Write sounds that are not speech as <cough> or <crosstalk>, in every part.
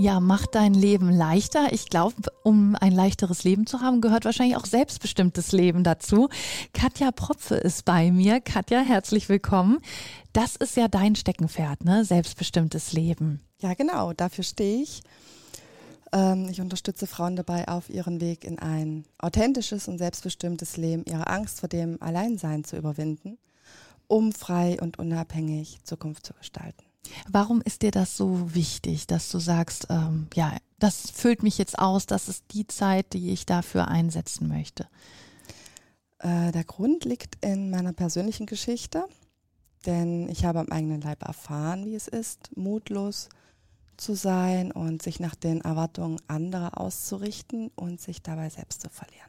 Ja, macht dein Leben leichter. Ich glaube, um ein leichteres Leben zu haben, gehört wahrscheinlich auch selbstbestimmtes Leben dazu. Katja Propfe ist bei mir. Katja, herzlich willkommen. Das ist ja dein Steckenpferd, ne? Selbstbestimmtes Leben. Ja, genau. Dafür stehe ich. Ähm, ich unterstütze Frauen dabei auf ihren Weg in ein authentisches und selbstbestimmtes Leben, ihre Angst vor dem Alleinsein zu überwinden, um frei und unabhängig Zukunft zu gestalten. Warum ist dir das so wichtig, dass du sagst, ähm, ja, das füllt mich jetzt aus, das ist die Zeit, die ich dafür einsetzen möchte? Äh, der Grund liegt in meiner persönlichen Geschichte, denn ich habe am eigenen Leib erfahren, wie es ist, mutlos zu sein und sich nach den Erwartungen anderer auszurichten und sich dabei selbst zu verlieren.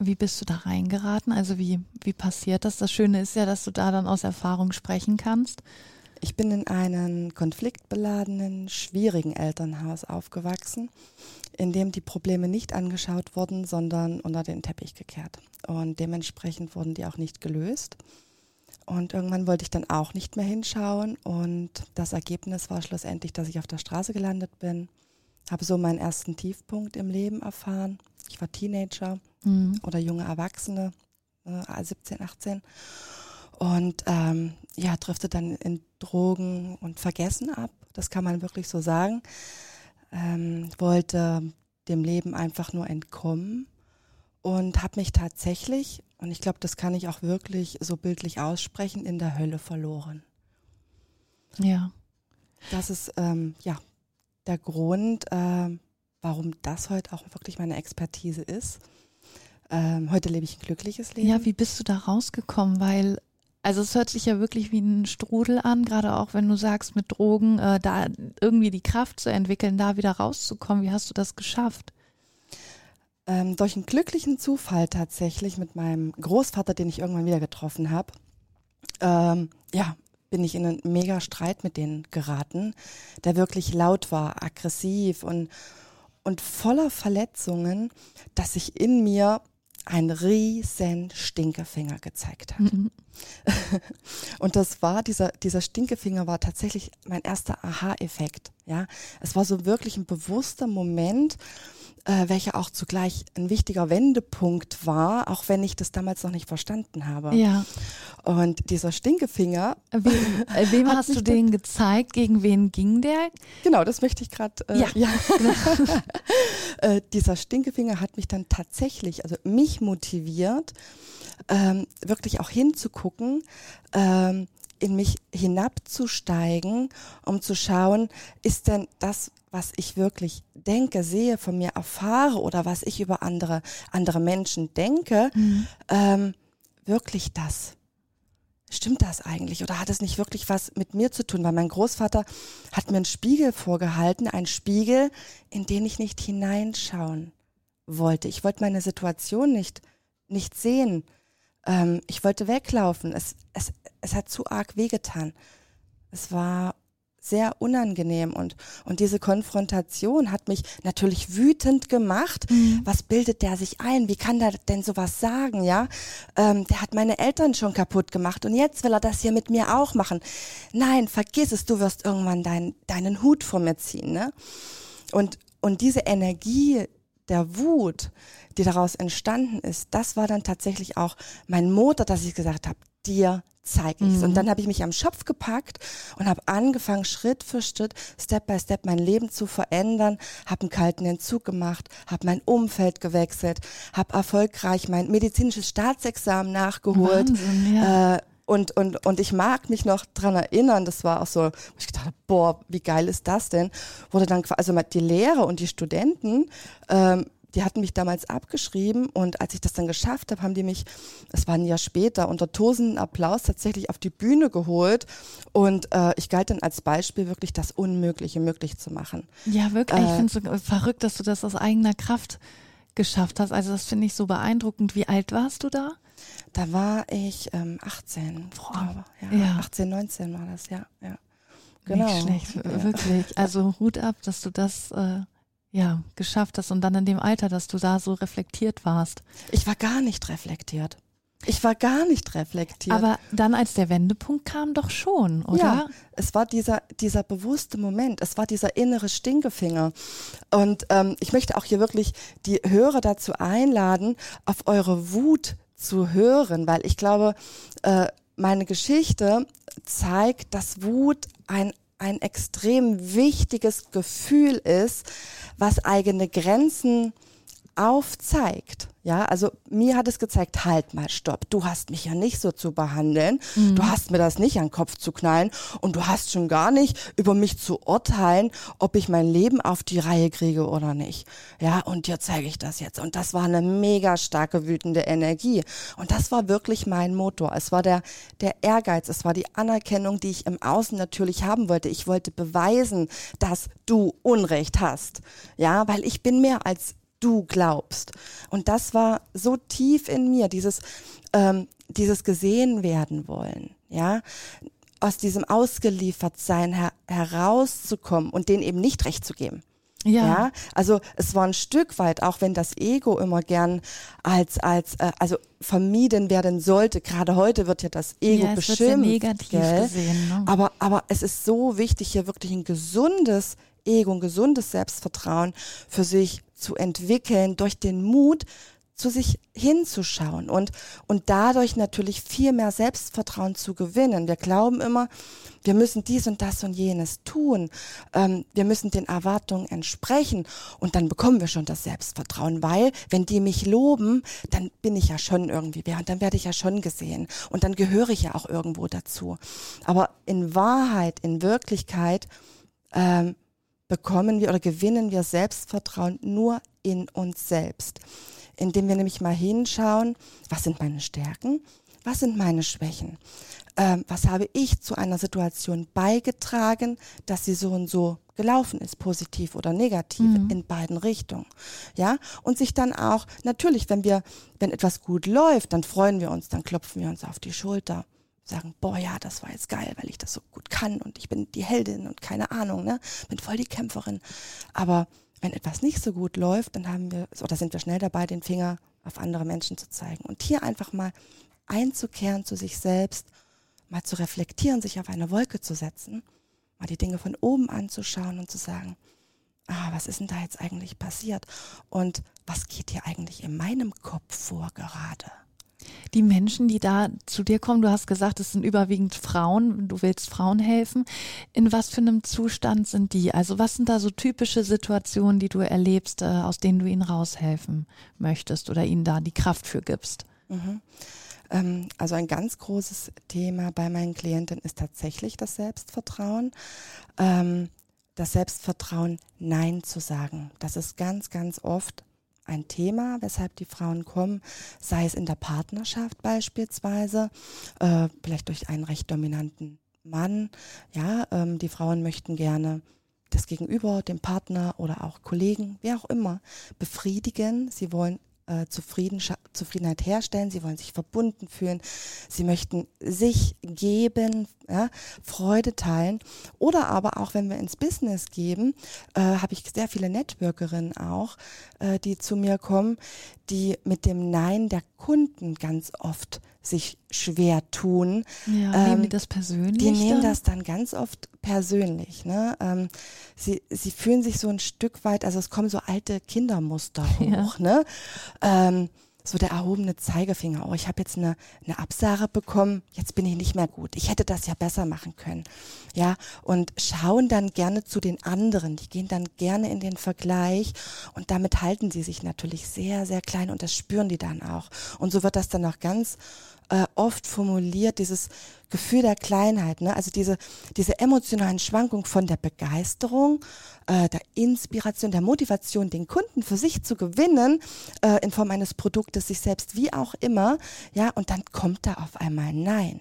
Wie bist du da reingeraten? Also wie, wie passiert das? Das Schöne ist ja, dass du da dann aus Erfahrung sprechen kannst. Ich bin in einem konfliktbeladenen, schwierigen Elternhaus aufgewachsen, in dem die Probleme nicht angeschaut wurden, sondern unter den Teppich gekehrt. Und dementsprechend wurden die auch nicht gelöst. Und irgendwann wollte ich dann auch nicht mehr hinschauen. Und das Ergebnis war schlussendlich, dass ich auf der Straße gelandet bin. Habe so meinen ersten Tiefpunkt im Leben erfahren. Ich war Teenager mhm. oder junge Erwachsene, äh, 17, 18 und ähm, ja, driftet dann in Drogen und Vergessen ab. Das kann man wirklich so sagen. Ähm, wollte dem Leben einfach nur entkommen und habe mich tatsächlich, und ich glaube, das kann ich auch wirklich so bildlich aussprechen, in der Hölle verloren. Ja. Das ist ähm, ja der Grund, äh, warum das heute auch wirklich meine Expertise ist. Ähm, heute lebe ich ein glückliches Leben. Ja, wie bist du da rausgekommen? Weil also es hört sich ja wirklich wie ein Strudel an, gerade auch wenn du sagst, mit Drogen äh, da irgendwie die Kraft zu entwickeln, da wieder rauszukommen. Wie hast du das geschafft? Ähm, durch einen glücklichen Zufall tatsächlich mit meinem Großvater, den ich irgendwann wieder getroffen habe. Ähm, ja, bin ich in einen mega Streit mit denen geraten, der wirklich laut war, aggressiv und, und voller Verletzungen, dass sich in mir ein riesen Stinkefinger gezeigt hat. Mhm. <laughs> Und das war, dieser, dieser Stinkefinger war tatsächlich mein erster Aha-Effekt. Ja, es war so wirklich ein bewusster Moment, äh, welcher auch zugleich ein wichtiger Wendepunkt war, auch wenn ich das damals noch nicht verstanden habe. Ja. Und dieser Stinkefinger. Wem, äh, wem <laughs> hast du den gezeigt? Gegen wen ging der? Genau, das möchte ich gerade. Äh, ja. ja. <laughs> <laughs> äh, dieser Stinkefinger hat mich dann tatsächlich, also mich motiviert, ähm, wirklich auch hinzugucken. Ähm, in mich hinabzusteigen, um zu schauen, ist denn das, was ich wirklich denke, sehe, von mir erfahre oder was ich über andere, andere Menschen denke, mhm. ähm, wirklich das? Stimmt das eigentlich oder hat es nicht wirklich was mit mir zu tun? Weil mein Großvater hat mir einen Spiegel vorgehalten, einen Spiegel, in den ich nicht hineinschauen wollte. Ich wollte meine Situation nicht, nicht sehen. Ähm, ich wollte weglaufen. Es, es, es hat zu arg wehgetan. Es war sehr unangenehm und, und diese Konfrontation hat mich natürlich wütend gemacht. Mhm. Was bildet der sich ein? Wie kann der denn sowas sagen, ja? Ähm, der hat meine Eltern schon kaputt gemacht und jetzt will er das hier mit mir auch machen. Nein, vergiss es, du wirst irgendwann dein, deinen Hut vor mir ziehen, ne? Und, und diese Energie der Wut, die daraus entstanden ist, das war dann tatsächlich auch mein Motor, dass ich gesagt habe, dir zeige ich mhm. Und dann habe ich mich am Schopf gepackt und habe angefangen, Schritt für Schritt, Step by Step mein Leben zu verändern, habe einen kalten Entzug gemacht, habe mein Umfeld gewechselt, habe erfolgreich mein medizinisches Staatsexamen nachgeholt. Wahnsinn, ja. äh, und, und, und ich mag mich noch dran erinnern, das war auch so, wo ich gedacht habe, boah, wie geil ist das denn? Wurde dann, also die Lehrer und die Studenten, ähm, die hatten mich damals abgeschrieben und als ich das dann geschafft habe, haben die mich, es war ein Jahr später, unter tosenden Applaus tatsächlich auf die Bühne geholt und äh, ich galt dann als Beispiel wirklich das Unmögliche möglich zu machen. Ja, wirklich. Äh, ich finde es so verrückt, dass du das aus eigener Kraft geschafft hast. Also das finde ich so beeindruckend. Wie alt warst du da? Da war ich ähm, 18. Boah, ja, ja. 18, 19 war das, ja. ja. Nicht Genau. schlecht, Ja. wirklich. Also Hut ab, dass du das äh, ja geschafft hast und dann in dem Alter, dass du da so reflektiert warst. Ich war gar nicht reflektiert. Ich war gar nicht reflektiert. Aber dann, als der Wendepunkt kam, doch schon, oder? Ja, es war dieser, dieser bewusste Moment, es war dieser innere Stinkefinger. Und ähm, ich möchte auch hier wirklich die Hörer dazu einladen, auf eure Wut zu hören, weil ich glaube, äh, meine Geschichte zeigt, dass Wut ein ein extrem wichtiges Gefühl ist, was eigene Grenzen aufzeigt. Ja, also mir hat es gezeigt, halt mal, stopp, du hast mich ja nicht so zu behandeln, du hast mir das nicht an den Kopf zu knallen und du hast schon gar nicht über mich zu urteilen, ob ich mein Leben auf die Reihe kriege oder nicht. Ja, und dir zeige ich das jetzt. Und das war eine mega starke wütende Energie. Und das war wirklich mein Motor. Es war der, der Ehrgeiz, es war die Anerkennung, die ich im Außen natürlich haben wollte. Ich wollte beweisen, dass du Unrecht hast. Ja, weil ich bin mehr als du glaubst. Und das war so tief in mir, dieses, ähm, dieses gesehen werden wollen, ja, aus diesem Ausgeliefertsein her herauszukommen und denen eben nicht recht zu geben. Ja. Ja, also es war ein Stück weit, auch wenn das Ego immer gern als, als, äh, also vermieden werden sollte. Gerade heute wird ja das Ego ja, es wird beschimpft. sehr negativ gell? gesehen. Ne? Aber, aber es ist so wichtig, hier wirklich ein gesundes Ego, ein gesundes Selbstvertrauen für sich zu entwickeln, durch den Mut, zu sich hinzuschauen und, und dadurch natürlich viel mehr Selbstvertrauen zu gewinnen. Wir glauben immer, wir müssen dies und das und jenes tun. Ähm, wir müssen den Erwartungen entsprechen und dann bekommen wir schon das Selbstvertrauen, weil wenn die mich loben, dann bin ich ja schon irgendwie wer und dann werde ich ja schon gesehen und dann gehöre ich ja auch irgendwo dazu. Aber in Wahrheit, in Wirklichkeit, ähm, bekommen wir oder gewinnen wir Selbstvertrauen nur in uns selbst, indem wir nämlich mal hinschauen, was sind meine Stärken, was sind meine Schwächen, ähm, was habe ich zu einer Situation beigetragen, dass sie so und so gelaufen ist, positiv oder negativ, Mhm. in beiden Richtungen. Ja, und sich dann auch, natürlich, wenn wir, wenn etwas gut läuft, dann freuen wir uns, dann klopfen wir uns auf die Schulter sagen, boah, ja, das war jetzt geil, weil ich das so gut kann und ich bin die Heldin und keine Ahnung, ne, bin voll die Kämpferin. Aber wenn etwas nicht so gut läuft, dann haben wir, oder sind wir schnell dabei, den Finger auf andere Menschen zu zeigen. Und hier einfach mal einzukehren zu sich selbst, mal zu reflektieren, sich auf eine Wolke zu setzen, mal die Dinge von oben anzuschauen und zu sagen, ah, was ist denn da jetzt eigentlich passiert? Und was geht hier eigentlich in meinem Kopf vor gerade? Die Menschen, die da zu dir kommen, du hast gesagt, es sind überwiegend Frauen, du willst Frauen helfen. In was für einem Zustand sind die? Also was sind da so typische Situationen, die du erlebst, äh, aus denen du ihnen raushelfen möchtest oder ihnen da die Kraft für gibst? Mhm. Ähm, also ein ganz großes Thema bei meinen Klienten ist tatsächlich das Selbstvertrauen. Ähm, das Selbstvertrauen, Nein zu sagen. Das ist ganz, ganz oft ein Thema, weshalb die Frauen kommen, sei es in der Partnerschaft beispielsweise, äh, vielleicht durch einen recht dominanten Mann. Ja, ähm, die Frauen möchten gerne das Gegenüber, dem Partner oder auch Kollegen, wer auch immer, befriedigen. Sie wollen äh, Zufrieden, Zufriedenheit herstellen, sie wollen sich verbunden fühlen, sie möchten sich geben, ja, Freude teilen. Oder aber auch, wenn wir ins Business geben, äh, habe ich sehr viele Networkerinnen auch, äh, die zu mir kommen, die mit dem Nein der Kunden ganz oft sich schwer tun. Ja, Ähm, nehmen die das persönlich? Die nehmen dann? das dann ganz oft persönlich. Ne? Ähm, sie, sie fühlen sich so ein Stück weit, also es kommen so alte Kindermuster <laughs> hoch. Ja. Ne? Ähm, so der erhobene Zeigefinger. Oh, ich habe jetzt eine, eine Absage bekommen, jetzt bin ich nicht mehr gut. Ich hätte das ja besser machen können. Ja, und schauen dann gerne zu den anderen. Die gehen dann gerne in den Vergleich und damit halten sie sich natürlich sehr, sehr klein und das spüren die dann auch. Und so wird das dann auch ganz äh, oft formuliert, dieses Gefühl der Kleinheit, ne? also diese, diese emotionalen Schwankungen von der Begeisterung, äh, der Inspiration, der Motivation, den Kunden für sich zu gewinnen, äh, in Form eines Produktes, sich selbst, wie auch immer, ja, und dann kommt da auf einmal Nein.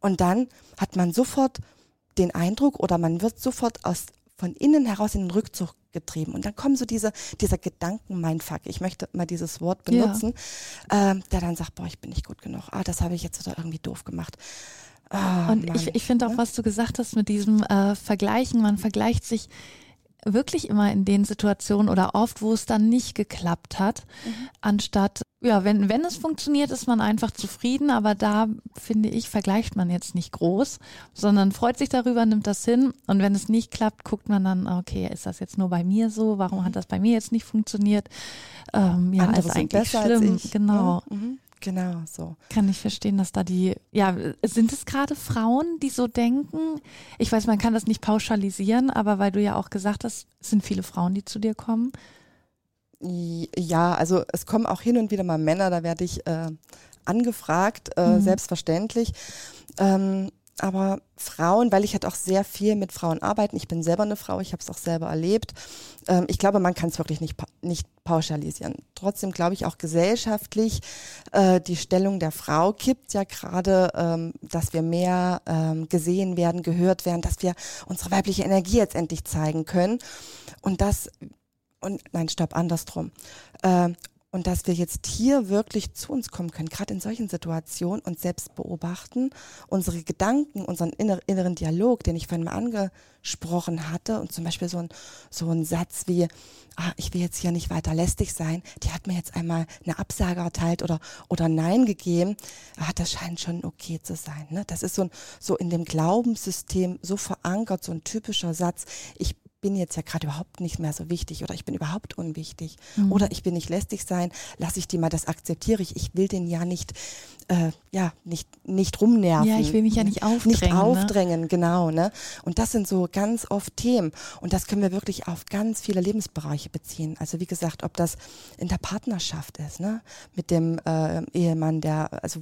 Und dann hat man sofort den Eindruck oder man wird sofort aus, von innen heraus in den Rückzug getrieben. Und dann kommen so diese, dieser Gedanken-Mindfuck, ich möchte mal dieses Wort benutzen, ja. ähm, der dann sagt, boah, ich bin nicht gut genug. Ah, das habe ich jetzt wieder irgendwie doof gemacht. Ah, und Mann. ich, ich finde auch, was du gesagt hast mit diesem äh, Vergleichen, man vergleicht sich wirklich immer in den Situationen oder oft, wo es dann nicht geklappt hat, mhm. anstatt, ja, wenn, wenn es funktioniert, ist man einfach zufrieden, aber da finde ich, vergleicht man jetzt nicht groß, sondern freut sich darüber, nimmt das hin und wenn es nicht klappt, guckt man dann, okay, ist das jetzt nur bei mir so, warum hat das bei mir jetzt nicht funktioniert? Ähm, ja, Andere ist eigentlich schlimm, genau. Mhm. Genau, so. Kann ich verstehen, dass da die, ja, sind es gerade Frauen, die so denken? Ich weiß, man kann das nicht pauschalisieren, aber weil du ja auch gesagt hast, es sind viele Frauen, die zu dir kommen. Ja, also es kommen auch hin und wieder mal Männer, da werde ich äh, angefragt, äh, mhm. selbstverständlich. Ähm, aber Frauen, weil ich halt auch sehr viel mit Frauen arbeite, ich bin selber eine Frau, ich habe es auch selber erlebt. Ähm, ich glaube, man kann es wirklich nicht, nicht pauschalisieren. Trotzdem glaube ich auch gesellschaftlich, äh, die Stellung der Frau kippt ja gerade, ähm, dass wir mehr ähm, gesehen werden, gehört werden, dass wir unsere weibliche Energie jetzt endlich zeigen können. Und das, und nein, stopp, andersrum. Äh, und dass wir jetzt hier wirklich zu uns kommen können, gerade in solchen Situationen, uns selbst beobachten, unsere Gedanken, unseren inneren Dialog, den ich vorhin mal angesprochen hatte, und zum Beispiel so ein, so ein Satz wie, ah, ich will jetzt hier nicht weiter lästig sein, die hat mir jetzt einmal eine Absage erteilt oder, oder Nein gegeben, ah, das scheint schon okay zu sein. Ne? Das ist so, ein, so in dem Glaubenssystem so verankert, so ein typischer Satz, ich bin jetzt ja gerade überhaupt nicht mehr so wichtig oder ich bin überhaupt unwichtig mhm. oder ich bin nicht lästig sein, lasse ich die mal, das akzeptiere ich. Ich will den ja nicht, äh, ja, nicht, nicht rumnerven. Ja, ich will mich ja nicht aufdrängen. Nicht aufdrängen, ne? genau. Ne? Und das sind so ganz oft Themen und das können wir wirklich auf ganz viele Lebensbereiche beziehen. Also wie gesagt, ob das in der Partnerschaft ist, ne? mit dem äh, Ehemann, der, also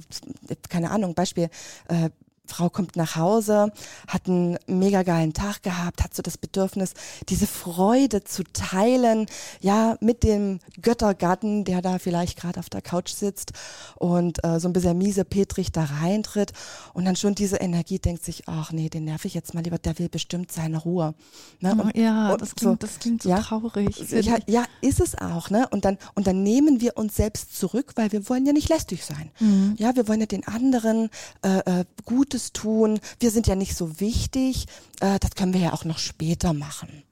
keine Ahnung, Beispiel, äh, Frau kommt nach Hause, hat einen mega geilen Tag gehabt, hat so das Bedürfnis, diese Freude zu teilen, ja, mit dem Göttergatten, der da vielleicht gerade auf der Couch sitzt und äh, so ein bisschen miese Petrich da reintritt und dann schon diese Energie denkt sich, ach nee, den nerv ich jetzt mal lieber, der will bestimmt seine Ruhe. Ne? Und, ja, und das, klingt, so, das klingt so ja, traurig. Ja, ja, ist es auch, ne? Und dann, und dann nehmen wir uns selbst zurück, weil wir wollen ja nicht lästig sein. Mhm. Ja, wir wollen ja den anderen äh, äh, Gutes Gutes tun, wir sind ja nicht so wichtig, äh, das können wir ja auch noch später machen.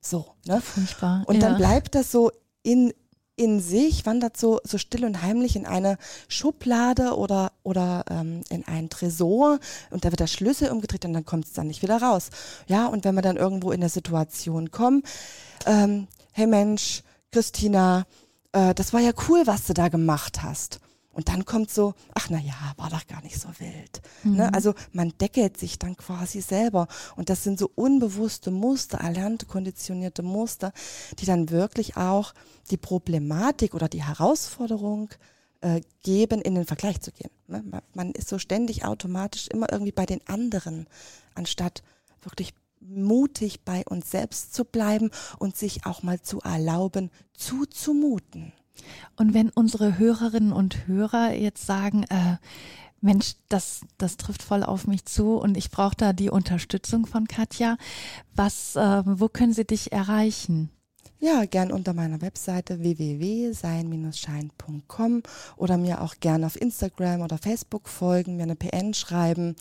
So, ne? Furchtbar. Und ja. dann bleibt das so in, in sich, wandert so, so still und heimlich in eine Schublade oder, oder ähm, in einen Tresor und da wird der Schlüssel umgedreht und dann kommt es dann nicht wieder raus. Ja, und wenn wir dann irgendwo in eine Situation kommen, ähm, hey Mensch, Christina, äh, das war ja cool, was du da gemacht hast. Und dann kommt so, ach na ja, war doch gar nicht so wild. Ne? Mhm. Ne? Also man deckelt sich dann quasi selber. Und das sind so unbewusste Muster, erlernte, konditionierte Muster, die dann wirklich auch die Problematik oder die Herausforderung äh, geben, in den Vergleich zu gehen. Ne? Man, man ist so ständig automatisch immer irgendwie bei den anderen, anstatt wirklich mutig bei uns selbst zu bleiben und sich auch mal zu erlauben, zuzumuten. Und wenn unsere Hörerinnen und Hörer jetzt sagen, äh, Mensch, das, das trifft voll auf mich zu und ich brauche da die Unterstützung von Katja, was, äh, wo können sie dich erreichen? Ja, gern unter meiner Webseite www.sein-schein.com oder mir auch gern auf Instagram oder Facebook folgen, mir eine PN schreiben.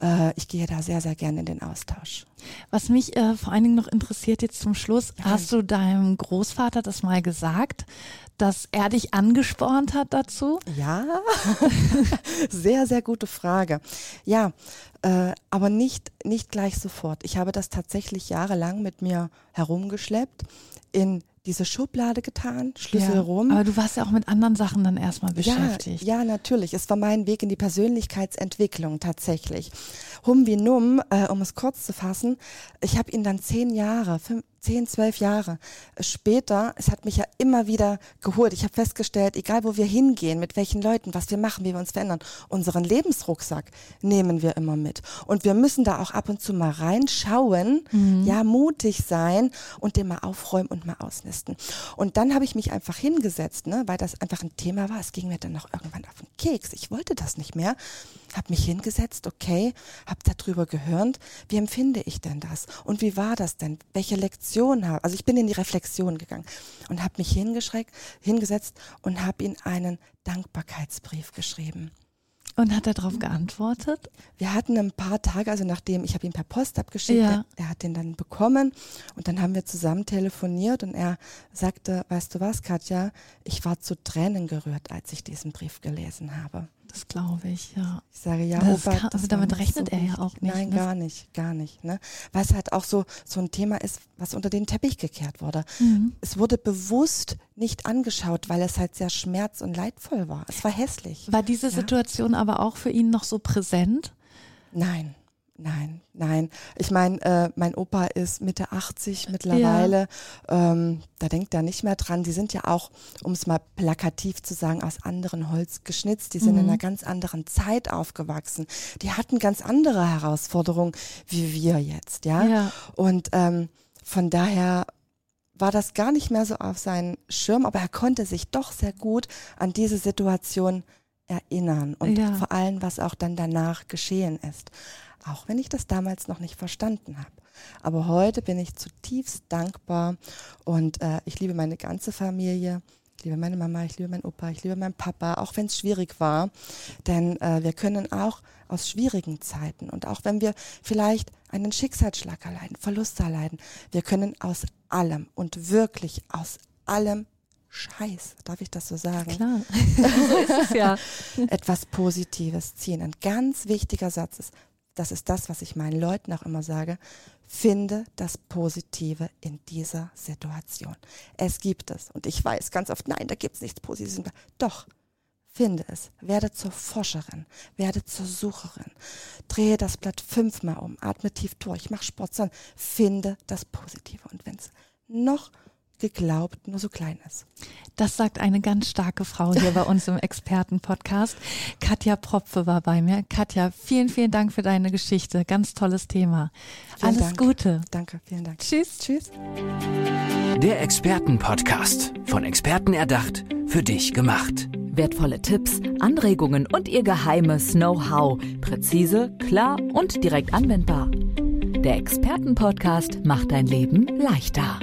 Äh, ich gehe da sehr, sehr gerne in den Austausch. Was mich äh, vor allen Dingen noch interessiert jetzt zum Schluss, ja. hast du deinem Großvater das mal gesagt, dass er dich angespornt hat dazu? Ja, <laughs> sehr, sehr gute Frage. Ja, äh, aber nicht, nicht gleich sofort. Ich habe das tatsächlich jahrelang mit mir herumgeschleppt in diese Schublade getan, Schlüssel ja, rum. Aber du warst ja auch mit anderen Sachen dann erstmal beschäftigt. Ja, ja, natürlich. Es war mein Weg in die Persönlichkeitsentwicklung tatsächlich. Hum wie Num, äh, um es kurz zu fassen, ich habe ihn dann zehn Jahre, fünf, zehn, zwölf Jahre später, es hat mich ja immer wieder geholt. Ich habe festgestellt, egal wo wir hingehen, mit welchen Leuten, was wir machen, wie wir uns verändern, unseren Lebensrucksack nehmen wir immer mit. Und wir müssen da auch ab und zu mal reinschauen, mhm. ja, mutig sein und den mal aufräumen und mal ausnisten. Und dann habe ich mich einfach hingesetzt, ne, weil das einfach ein Thema war. Es ging mir dann noch irgendwann auf den Keks. Ich wollte das nicht mehr. Habe mich hingesetzt, okay, habe darüber gehört. Wie empfinde ich denn das? Und wie war das denn? Welche Lektion habe, also ich bin in die Reflexion gegangen und habe mich hingesetzt und habe ihm einen Dankbarkeitsbrief geschrieben. Und hat er darauf geantwortet? Wir hatten ein paar Tage, also nachdem ich habe ihn per Post abgeschickt, ja. er, er, hat den dann bekommen und dann haben wir zusammen telefoniert und er sagte, weißt du was, Katja, ich war zu Tränen gerührt, als ich diesen Brief gelesen habe. Das glaube ich, ja. Ich sage, ja, das Opa, kann, also damit rechnet so er ja auch nicht. Nein, ne? gar nicht, gar nicht. Ne? Weil es halt auch so, so ein Thema ist, was unter den Teppich gekehrt wurde. Mhm. Es wurde bewusst nicht angeschaut, weil es halt sehr schmerz- und leidvoll war. Es war hässlich. War diese ja? Situation aber auch für ihn noch so präsent? Nein. Nein, nein. Ich meine, äh, mein Opa ist Mitte 80 mittlerweile. Ja. Ähm, da denkt er nicht mehr dran. Die sind ja auch, um es mal plakativ zu sagen, aus anderen Holz geschnitzt. Die sind mhm. in einer ganz anderen Zeit aufgewachsen. Die hatten ganz andere Herausforderungen wie wir jetzt, ja. ja. Und ähm, von daher war das gar nicht mehr so auf seinen Schirm, aber er konnte sich doch sehr gut an diese Situation erinnern und ja. vor allem, was auch dann danach geschehen ist auch wenn ich das damals noch nicht verstanden habe. Aber heute bin ich zutiefst dankbar und äh, ich liebe meine ganze Familie. Ich liebe meine Mama, ich liebe meinen Opa, ich liebe meinen Papa, auch wenn es schwierig war. Denn äh, wir können auch aus schwierigen Zeiten und auch wenn wir vielleicht einen Schicksalsschlag erleiden, Verlust erleiden, wir können aus allem und wirklich aus allem Scheiß, darf ich das so sagen? Klar, <laughs> <laughs> so ist es ja. Etwas Positives ziehen. Ein ganz wichtiger Satz ist, das ist das, was ich meinen Leuten auch immer sage, finde das Positive in dieser Situation. Es gibt es. Und ich weiß ganz oft, nein, da gibt es nichts Positives. Doch, finde es. Werde zur Forscherin, werde zur Sucherin. Drehe das Blatt fünfmal um, atme tief durch, mach Sport, sondern finde das Positive. Und wenn es noch geglaubt nur so klein ist. Das sagt eine ganz starke Frau hier bei uns im <laughs> Expertenpodcast. Katja Propfe war bei mir. Katja, vielen, vielen Dank für deine Geschichte. Ganz tolles Thema. Vielen Alles Dank. Gute. Danke, vielen Dank. Tschüss. Tschüss. Der Expertenpodcast. Von Experten erdacht, für dich gemacht. Wertvolle Tipps, Anregungen und ihr geheimes Know-how. Präzise, klar und direkt anwendbar. Der Expertenpodcast macht dein Leben leichter.